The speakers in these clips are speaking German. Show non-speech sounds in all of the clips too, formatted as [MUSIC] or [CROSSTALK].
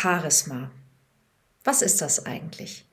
Charisma. Was ist das eigentlich?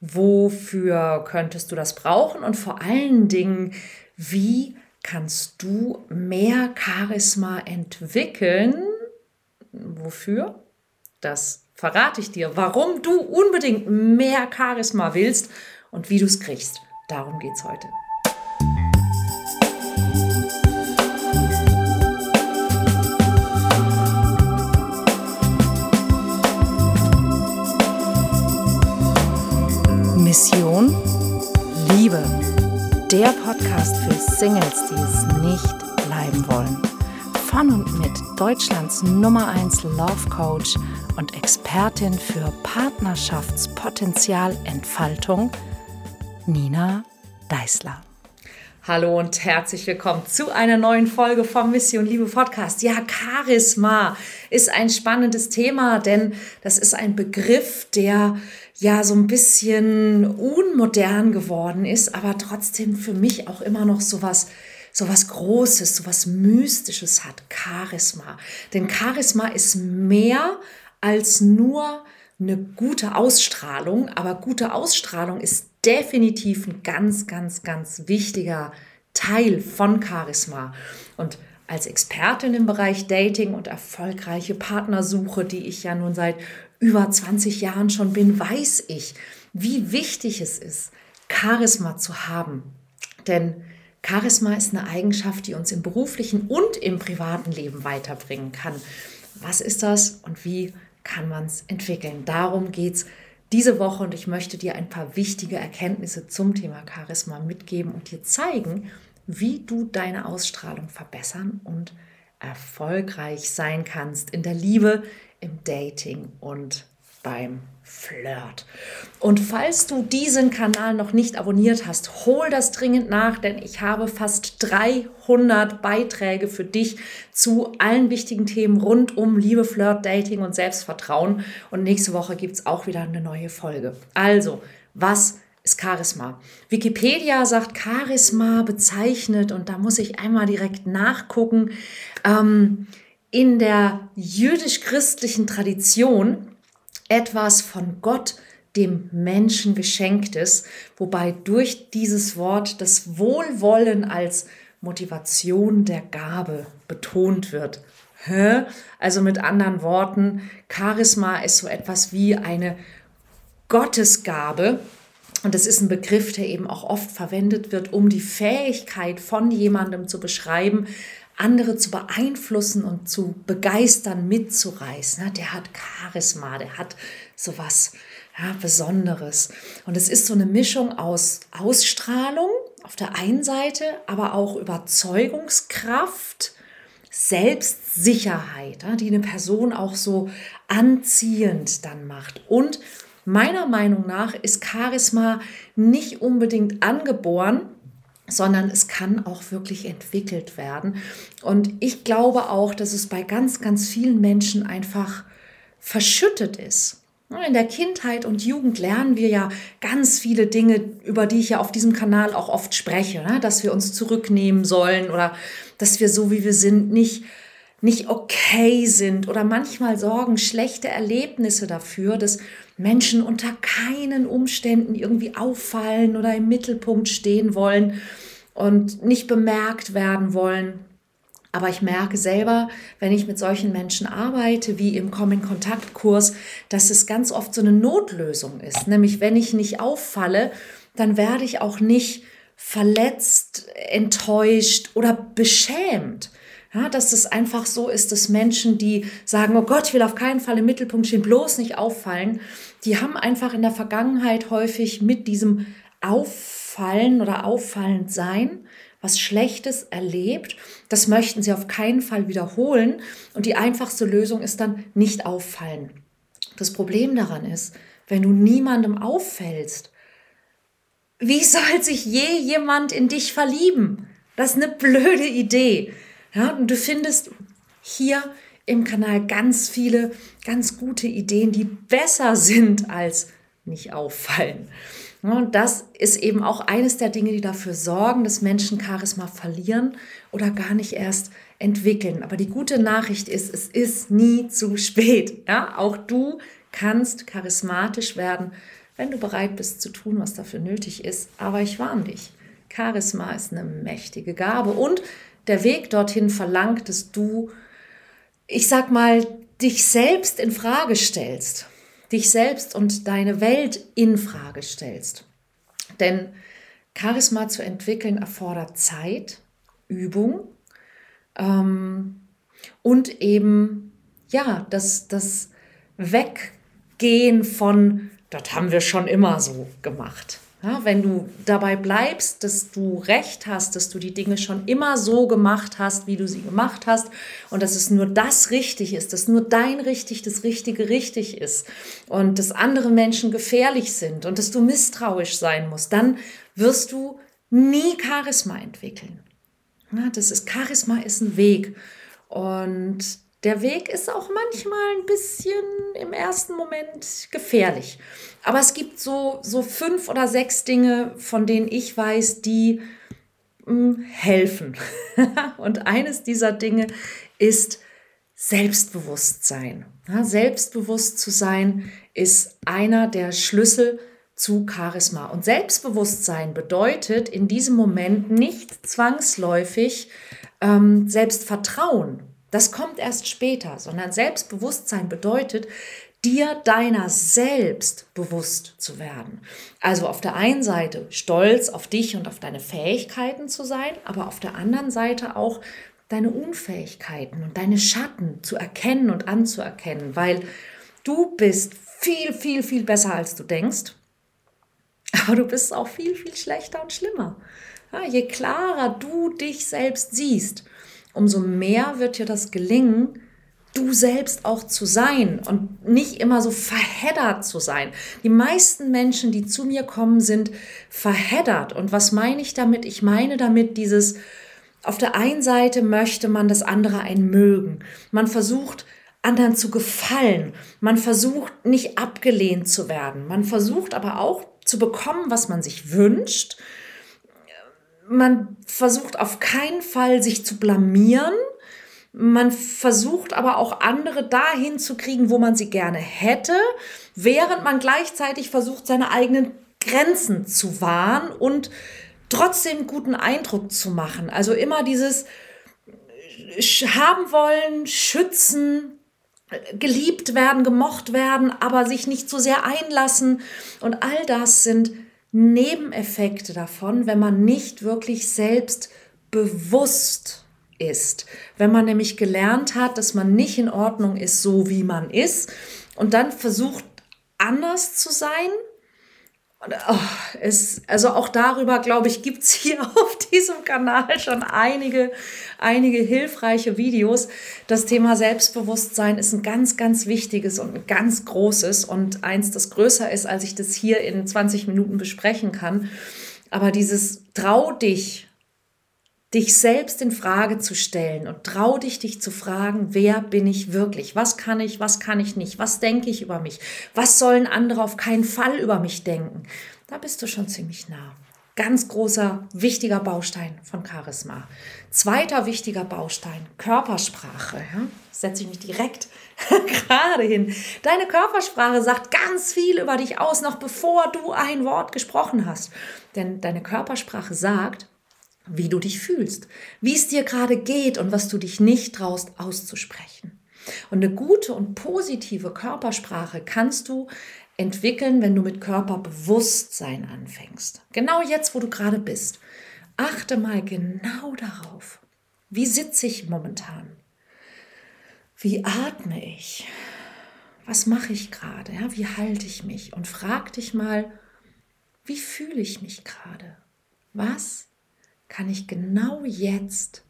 Wofür könntest du das brauchen? Und vor allen Dingen, wie kannst du mehr Charisma entwickeln? Wofür? Das verrate ich dir, warum du unbedingt mehr Charisma willst und wie du es kriegst. Darum geht es heute. Liebe. Der Podcast für Singles, die es nicht bleiben wollen. Von und mit Deutschlands Nummer 1 Love Coach und Expertin für Partnerschaftspotenzialentfaltung, Nina Deißler. Hallo und herzlich willkommen zu einer neuen Folge vom Mission Liebe Podcast. Ja, Charisma ist ein spannendes Thema, denn das ist ein Begriff, der ja so ein bisschen unmodern geworden ist, aber trotzdem für mich auch immer noch sowas sowas Großes, sowas Mystisches hat, Charisma. Denn Charisma ist mehr als nur eine gute Ausstrahlung, aber gute Ausstrahlung ist definitiv ein ganz, ganz, ganz wichtiger Teil von Charisma. Und als Expertin im Bereich Dating und erfolgreiche Partnersuche, die ich ja nun seit über 20 Jahren schon bin, weiß ich, wie wichtig es ist, Charisma zu haben. Denn Charisma ist eine Eigenschaft, die uns im beruflichen und im privaten Leben weiterbringen kann. Was ist das und wie kann man es entwickeln? Darum geht es diese Woche und ich möchte dir ein paar wichtige Erkenntnisse zum Thema Charisma mitgeben und dir zeigen, wie du deine Ausstrahlung verbessern und erfolgreich sein kannst in der Liebe, im Dating und beim Flirt. Und falls du diesen Kanal noch nicht abonniert hast, hol das dringend nach, denn ich habe fast 300 Beiträge für dich zu allen wichtigen Themen rund um Liebe, Flirt, Dating und Selbstvertrauen. Und nächste Woche gibt es auch wieder eine neue Folge. Also, was ist Charisma? Wikipedia sagt, Charisma bezeichnet, und da muss ich einmal direkt nachgucken, ähm, in der jüdisch-christlichen Tradition etwas von Gott dem Menschen geschenktes, wobei durch dieses Wort das Wohlwollen als Motivation der Gabe betont wird. Also mit anderen Worten, Charisma ist so etwas wie eine Gottesgabe. Und das ist ein Begriff, der eben auch oft verwendet wird, um die Fähigkeit von jemandem zu beschreiben, andere zu beeinflussen und zu begeistern, mitzureißen. Der hat Charisma, der hat sowas ja, Besonderes. Und es ist so eine Mischung aus Ausstrahlung auf der einen Seite, aber auch Überzeugungskraft, Selbstsicherheit, die eine Person auch so anziehend dann macht. Und meiner Meinung nach ist Charisma nicht unbedingt angeboren, sondern es kann auch wirklich entwickelt werden. Und ich glaube auch, dass es bei ganz, ganz vielen Menschen einfach verschüttet ist. In der Kindheit und Jugend lernen wir ja ganz viele Dinge, über die ich ja auf diesem Kanal auch oft spreche, ne? dass wir uns zurücknehmen sollen oder dass wir so wie wir sind nicht nicht okay sind oder manchmal sorgen schlechte Erlebnisse dafür, dass Menschen unter keinen Umständen irgendwie auffallen oder im Mittelpunkt stehen wollen und nicht bemerkt werden wollen. Aber ich merke selber, wenn ich mit solchen Menschen arbeite, wie im Komm-in-Kontakt-Kurs, dass es ganz oft so eine Notlösung ist. Nämlich, wenn ich nicht auffalle, dann werde ich auch nicht verletzt, enttäuscht oder beschämt. Ja, dass es einfach so ist, dass Menschen, die sagen, oh Gott, ich will auf keinen Fall im Mittelpunkt stehen, bloß nicht auffallen, die haben einfach in der Vergangenheit häufig mit diesem Auffallen oder auffallend sein was Schlechtes erlebt. Das möchten sie auf keinen Fall wiederholen. Und die einfachste Lösung ist dann nicht auffallen. Das Problem daran ist, wenn du niemandem auffällst, wie [LAUGHS] soll sich je jemand in dich verlieben? Das ist eine blöde Idee. Ja, und du findest hier im Kanal ganz viele, ganz gute Ideen, die besser [LAUGHS] sind als nicht auffallen. Und das ist eben auch eines der Dinge, die dafür sorgen, dass Menschen Charisma verlieren oder gar nicht erst entwickeln. Aber die gute Nachricht ist, es ist nie zu spät. Ja, auch du kannst charismatisch werden, wenn du bereit bist zu tun, was dafür nötig ist. Aber ich warne dich. Charisma ist eine mächtige Gabe und der Weg dorthin verlangt, dass du, ich sag mal, dich selbst in Frage stellst dich selbst und deine Welt in Frage stellst. Denn Charisma zu entwickeln erfordert Zeit, Übung ähm, und eben ja das, das Weggehen von, das haben wir schon immer so gemacht. Ja, wenn du dabei bleibst, dass du recht hast, dass du die Dinge schon immer so gemacht hast, wie du sie gemacht hast und dass es nur das richtig ist, dass nur dein richtig das Richtige richtig ist und dass andere Menschen gefährlich sind und dass du misstrauisch sein musst, dann wirst du nie Charisma entwickeln. Ja, das ist Charisma ist ein Weg und der Weg ist auch manchmal ein bisschen im ersten Moment gefährlich. Aber es gibt so, so fünf oder sechs Dinge, von denen ich weiß, die mh, hm, helfen. [LAUGHS] Und eines dieser Dinge ist Selbstbewusstsein. Ja, selbstbewusst zu sein ist einer der Schlüssel zu Charisma. Und Selbstbewusstsein bedeutet in diesem Moment nicht zwangsläufig ähm, Selbstvertrauen das kommt erst später, sondern Selbstbewusstsein bedeutet, dir deiner selbst bewusst zu werden. Also auf der einen Seite stolz auf dich und auf deine Fähigkeiten zu sein, aber auf der anderen Seite auch deine Unfähigkeiten und deine Schatten zu erkennen und anzuerkennen, weil du bist viel, viel, viel besser, als du denkst, aber du bist auch viel, viel schlechter und schlimmer. Ja, je klarer du dich selbst siehst, umso mehr wird dir das gelingen, du selbst auch zu sein und nicht immer so verheddert zu sein. Die meisten Menschen, die zu mir kommen, sind verheddert. Und was meine ich damit? Ich meine damit dieses, auf der einen Seite möchte man, dass andere einen mögen. Man versucht, anderen zu gefallen. Man versucht, nicht abgelehnt zu werden. Man versucht aber auch zu bekommen, was man sich wünscht man versucht auf keinen Fall, sich zu blamieren. Man versucht aber auch andere dahin zu kriegen, wo man sie gerne hätte, während man gleichzeitig versucht, seine eigenen Grenzen zu wahren und trotzdem guten Eindruck zu machen. Also immer dieses haben wollen, schützen, geliebt werden, gemocht werden, aber sich nicht zu sehr einlassen. Und all das sind Nebeneffekte davon, wenn man nicht wirklich selbst bewusst ist. Wenn man nämlich gelernt hat, dass man nicht in Ordnung ist, so wie man ist und dann versucht, anders zu sein es, also auch darüber, glaube ich, gibt es hier [LAUGHS] auf diesem Kanal schon einige, einige hilfreiche Videos. Das Thema Selbstbewusstsein ist ein ganz, ganz wichtiges und ein ganz großes und eins, das größer ist, als ich das hier in 20 Minuten besprechen kann. Aber dieses Trau dich, dich selbst in Frage zu stellen und trau dich, dich zu fragen, wer bin ich wirklich? Was kann ich, was kann ich nicht? Was denke ich über mich? Was sollen andere auf keinen Fall über mich denken? Da bist du schon ziemlich nah. Ganz großer, wichtiger Baustein von Charisma. Zweiter wichtiger Baustein, Körpersprache. Ja? Setze ich mich direkt [LAUGHS] gerade hin. Deine Körpersprache sagt ganz viel über dich aus, noch bevor du ein Wort gesprochen hast. Denn deine Körpersprache sagt, wie du dich fühlst, wie es dir gerade geht und was du dich nicht traust auszusprechen. Und eine gute und positive Körpersprache kannst du entwickeln, wenn du mit Körperbewusstsein anfängst. Genau jetzt, wo du gerade bist. Achte mal genau darauf. Wie sitze ich momentan? Wie atme ich? Was mache ich gerade? Ja, wie halte ich mich? Und frag dich mal, wie fühle ich mich gerade? Was kann ich genau jetzt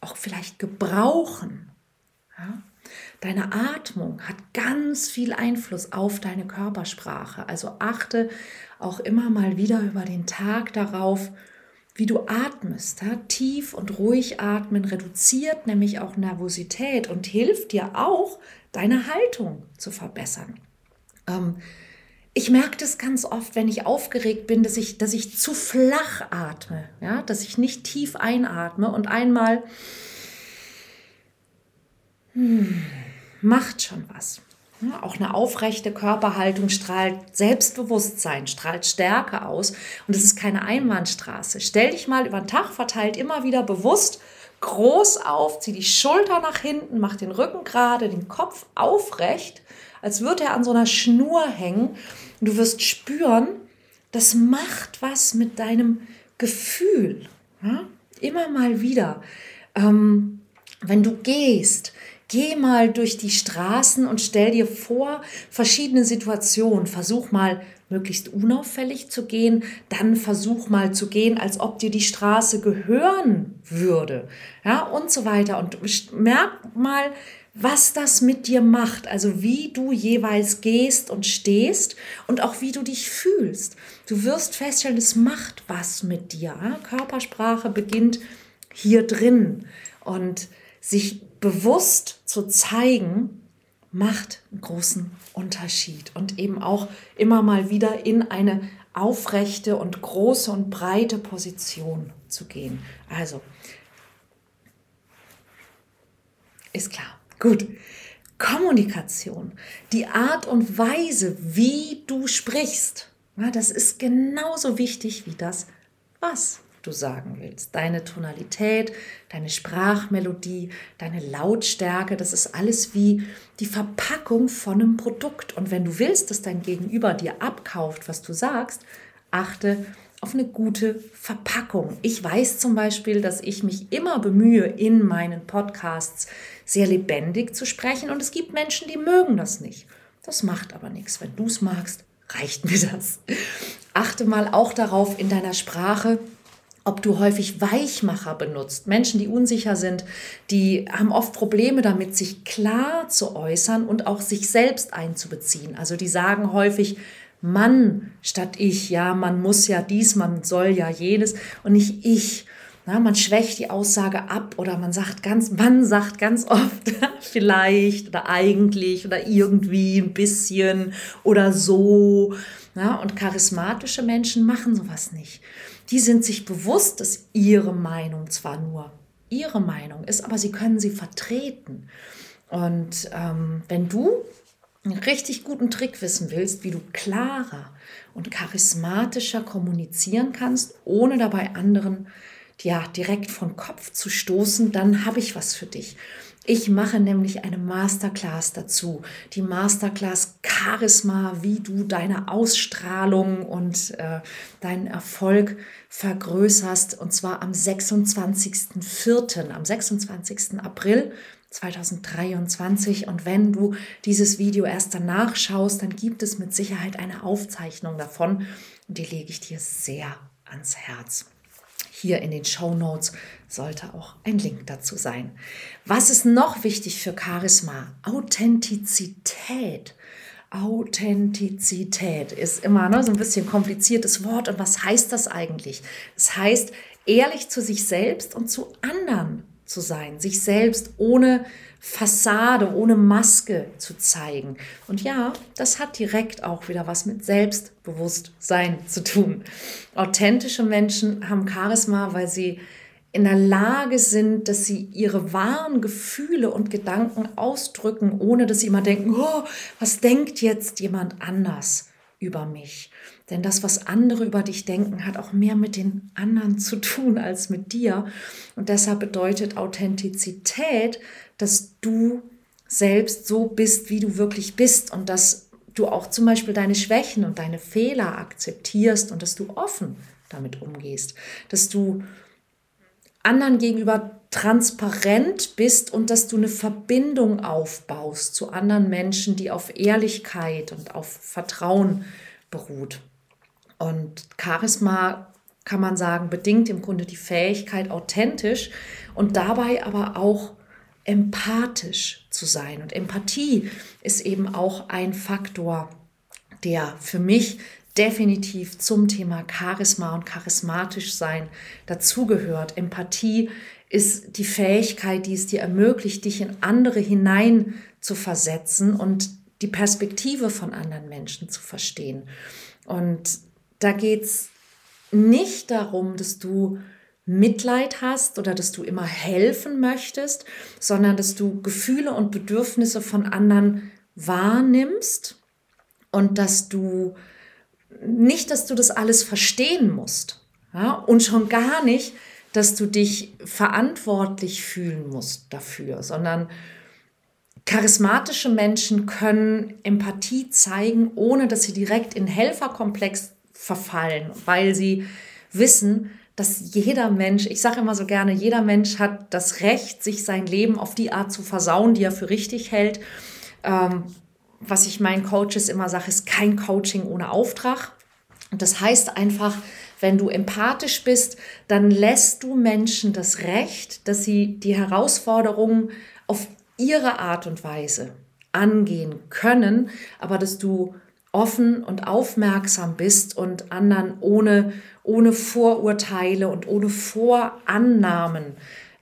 auch vielleicht gebrauchen? Ja? Deine Atmung hat ganz viel Einfluss auf deine Körpersprache. Also achte auch immer mal wieder über den Tag darauf, wie du atmest. Ja? Tief und ruhig atmen reduziert nämlich auch Nervosität und hilft dir auch, deine Haltung zu verbessern. Ähm, ich merke das ganz oft, wenn ich aufgeregt bin, dass ich, dass ich zu flach atme, ja, dass ich nicht tief einatme und einmal hm, macht schon was. Ja, auch eine aufrechte Körperhaltung strahlt Selbstbewusstsein, strahlt Stärke aus und es ist keine Einbahnstraße. Stell dich mal über den Tag verteilt immer wieder bewusst groß auf, zieh die Schulter nach hinten, mach den Rücken gerade, den Kopf aufrecht, als würde er an so einer Schnur hängen. Und du wirst spüren, das macht was mit deinem Gefühl. Ja? Immer mal wieder. Ähm, wenn du gehst, Geh mal durch die Straßen und stell dir vor verschiedene Situationen. Versuch mal möglichst unauffällig zu gehen, dann versuch mal zu gehen, als ob dir die Straße gehören würde. Ja, und so weiter. Und merk mal, was das mit dir macht, also wie du jeweils gehst und stehst und auch wie du dich fühlst. Du wirst feststellen, es macht was mit dir. Körpersprache beginnt hier drin und sich bewusst zu zeigen, macht einen großen Unterschied und eben auch immer mal wieder in eine aufrechte und große und breite Position zu gehen. Also, ist klar. Gut. Kommunikation, die Art und Weise, wie du sprichst, das ist genauso wichtig wie das, was du sagen willst. Deine Tonalität, deine Sprachmelodie, deine Lautstärke, das ist alles wie die Verpackung von einem Produkt. Und wenn du willst, dass dein Gegenüber dir abkauft, was du sagst, achte auf eine gute Verpackung. Ich weiß zum Beispiel, dass ich mich immer bemühe, in meinen Podcasts sehr lebendig zu sprechen. Und es gibt Menschen, die mögen das nicht. Das macht aber nichts. Wenn du es magst, reicht mir das. Achte mal auch darauf in deiner Sprache, ob du häufig Weichmacher benutzt. Menschen, die unsicher sind, die haben oft Probleme damit, sich klar zu äußern und auch sich selbst einzubeziehen. Also die sagen häufig Mann statt ich. Ja, man muss ja dies, man soll ja jenes und nicht ich. Na, man schwächt die Aussage ab oder man sagt ganz, man sagt ganz oft [LAUGHS] vielleicht oder eigentlich oder irgendwie ein bisschen oder so. Na, und charismatische Menschen machen sowas nicht die sind sich bewusst, dass ihre Meinung zwar nur ihre Meinung ist, aber sie können sie vertreten. Und ähm, wenn du einen richtig guten Trick wissen willst, wie du klarer und charismatischer kommunizieren kannst, ohne dabei anderen ja direkt von Kopf zu stoßen, dann habe ich was für dich. Ich mache nämlich eine Masterclass dazu. Die Masterclass Charisma, wie du deine Ausstrahlung und äh, deinen Erfolg vergrößerst. Und zwar am 26.04., am 26. April 2023. Und wenn du dieses Video erst danach schaust, dann gibt es mit Sicherheit eine Aufzeichnung davon. Und die lege ich dir sehr ans Herz. Hier in den Show Notes sollte auch ein Link dazu sein. Was ist noch wichtig für Charisma? Authentizität. Authentizität ist immer ne, so ein bisschen kompliziertes Wort. Und was heißt das eigentlich? Es heißt, ehrlich zu sich selbst und zu anderen zu sein, sich selbst ohne Fassade, ohne Maske zu zeigen. Und ja, das hat direkt auch wieder was mit Selbstbewusstsein zu tun. Authentische Menschen haben Charisma, weil sie in der Lage sind, dass sie ihre wahren Gefühle und Gedanken ausdrücken, ohne dass sie immer denken, oh, was denkt jetzt jemand anders über mich? Denn das, was andere über dich denken, hat auch mehr mit den anderen zu tun als mit dir. Und deshalb bedeutet Authentizität, dass du selbst so bist, wie du wirklich bist und dass du auch zum Beispiel deine Schwächen und deine Fehler akzeptierst und dass du offen damit umgehst, dass du anderen gegenüber transparent bist und dass du eine Verbindung aufbaust zu anderen Menschen, die auf Ehrlichkeit und auf Vertrauen beruht. Und Charisma kann man sagen, bedingt im Grunde die Fähigkeit, authentisch und dabei aber auch empathisch zu sein. Und Empathie ist eben auch ein Faktor, der für mich definitiv zum Thema Charisma und charismatisch sein dazugehört. Empathie ist die Fähigkeit, die es dir ermöglicht, dich in andere hinein zu versetzen und die Perspektive von anderen Menschen zu verstehen. Und da geht es nicht darum, dass du Mitleid hast oder dass du immer helfen möchtest, sondern dass du Gefühle und Bedürfnisse von anderen wahrnimmst und dass du nicht, dass du das alles verstehen musst ja, und schon gar nicht, dass du dich verantwortlich fühlen musst dafür, sondern charismatische Menschen können Empathie zeigen, ohne dass sie direkt in Helferkomplex verfallen, weil sie wissen, dass jeder Mensch, ich sage immer so gerne, jeder Mensch hat das Recht, sich sein Leben auf die Art zu versauen, die er für richtig hält. Ähm, was ich meinen Coaches immer sage, ist kein Coaching ohne Auftrag. Und das heißt einfach, wenn du empathisch bist, dann lässt du Menschen das Recht, dass sie die Herausforderungen auf ihre Art und Weise angehen können, aber dass du offen und aufmerksam bist und anderen ohne, ohne Vorurteile und ohne Vorannahmen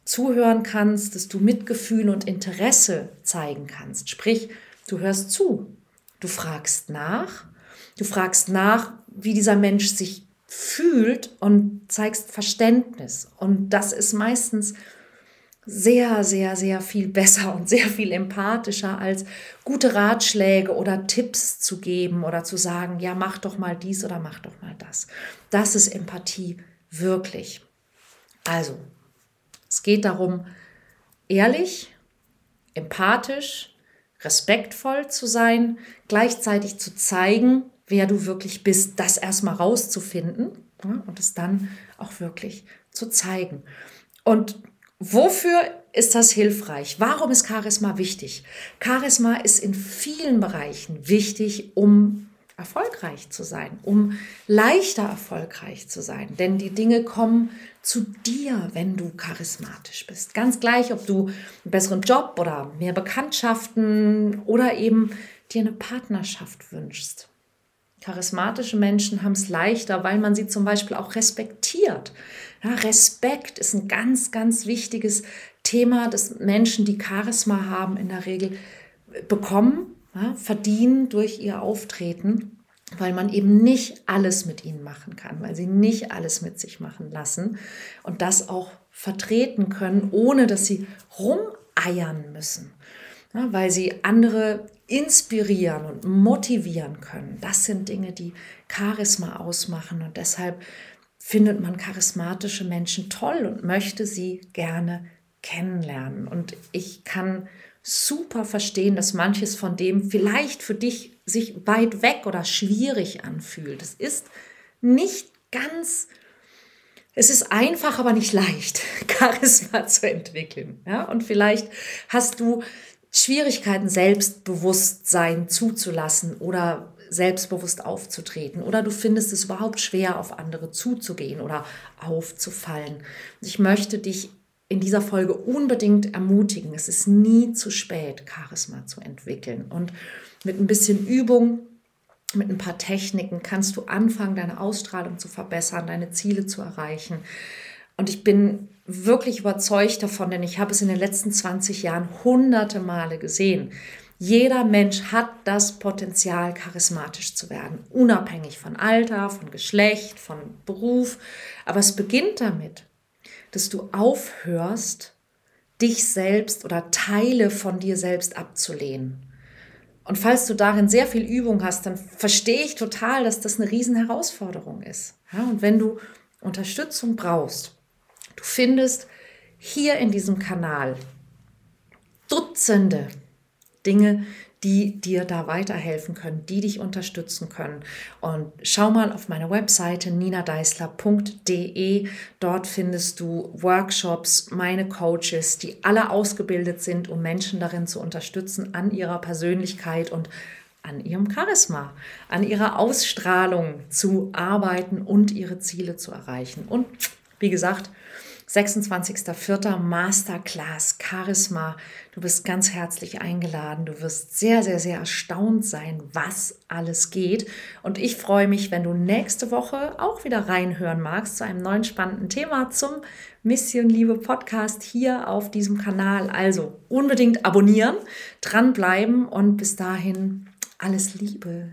zuhören kannst, dass du Mitgefühl und Interesse zeigen kannst. Sprich, du hörst zu, du fragst nach, du fragst nach, wie dieser Mensch sich fühlt und zeigst Verständnis. Und das ist meistens sehr, sehr, sehr viel besser und sehr viel empathischer, als gute Ratschläge oder Tipps zu geben oder zu sagen, ja, mach doch mal dies oder mach doch mal das. Das ist Empathie wirklich. Also, es geht darum, ehrlich, empathisch, respektvoll zu sein, gleichzeitig zu zeigen, wer du wirklich bist, das erstmal rauszufinden ja, und es dann auch wirklich zu zeigen. Und Wofür ist das hilfreich? Warum ist Charisma wichtig? Charisma ist in vielen Bereichen wichtig, um erfolgreich zu sein, um leichter erfolgreich zu sein. Denn die Dinge kommen zu dir, wenn du charismatisch bist. Ganz gleich, ob du einen besseren Job oder mehr Bekanntschaften oder eben dir eine Partnerschaft wünschst. Charismatische Menschen haben es leichter, weil man sie zum Beispiel auch respektiert. Ja, Respekt ist ein ganz, ganz wichtiges Thema, das Menschen, die Charisma haben, in der Regel bekommen, ja, verdienen durch ihr Auftreten, weil man eben nicht alles mit ihnen machen kann, weil sie nicht alles mit sich machen lassen und das auch vertreten können, ohne dass sie rumeiern müssen, ja, weil sie andere inspirieren und motivieren können. Das sind Dinge, die Charisma ausmachen und deshalb findet man charismatische Menschen toll und möchte sie gerne kennenlernen. Und ich kann super verstehen, dass manches von dem vielleicht für dich sich weit weg oder schwierig anfühlt. Es ist nicht ganz, es ist einfach, aber nicht leicht, [LAUGHS] Charisma zu entwickeln. Ja? Und vielleicht hast du Schwierigkeiten, Selbstbewusstsein zuzulassen oder selbstbewusst aufzutreten oder du findest es überhaupt schwer, auf andere zuzugehen oder aufzufallen. Ich möchte dich in dieser Folge unbedingt ermutigen. Es ist nie zu spät, Charisma zu entwickeln. Und mit ein bisschen Übung, mit ein paar Techniken kannst du anfangen, deine Ausstrahlung zu verbessern, deine Ziele zu erreichen. Und ich bin wirklich überzeugt davon, denn ich habe es in den letzten 20 Jahren hunderte Male gesehen, jeder Mensch hat das Potenzial, charismatisch zu werden, unabhängig von Alter, von Geschlecht, von Beruf. Aber es beginnt damit, dass du aufhörst, dich selbst oder Teile von dir selbst abzulehnen. Und falls du darin sehr viel Übung hast, dann verstehe ich total, dass das eine Riesenherausforderung ist. Ja, und wenn du Unterstützung brauchst, du findest hier in diesem Kanal Dutzende Dinge, die dir da weiterhelfen können, die dich unterstützen können. Und schau mal auf meine Webseite ninadeisler.de. Dort findest du Workshops, meine Coaches, die alle ausgebildet sind, um Menschen darin zu unterstützen, an ihrer Persönlichkeit und an ihrem Charisma, an ihrer Ausstrahlung zu arbeiten und ihre Ziele zu erreichen. Und wie gesagt, 26.04. Masterclass Charisma. Du bist ganz herzlich eingeladen. Du wirst sehr, sehr, sehr erstaunt sein, was alles geht. Und ich freue mich, wenn du nächste Woche auch wieder reinhören magst zu einem neuen spannenden Thema zum Mission Liebe Podcast hier auf diesem Kanal. Also unbedingt abonnieren, dranbleiben und bis dahin Alles Liebe.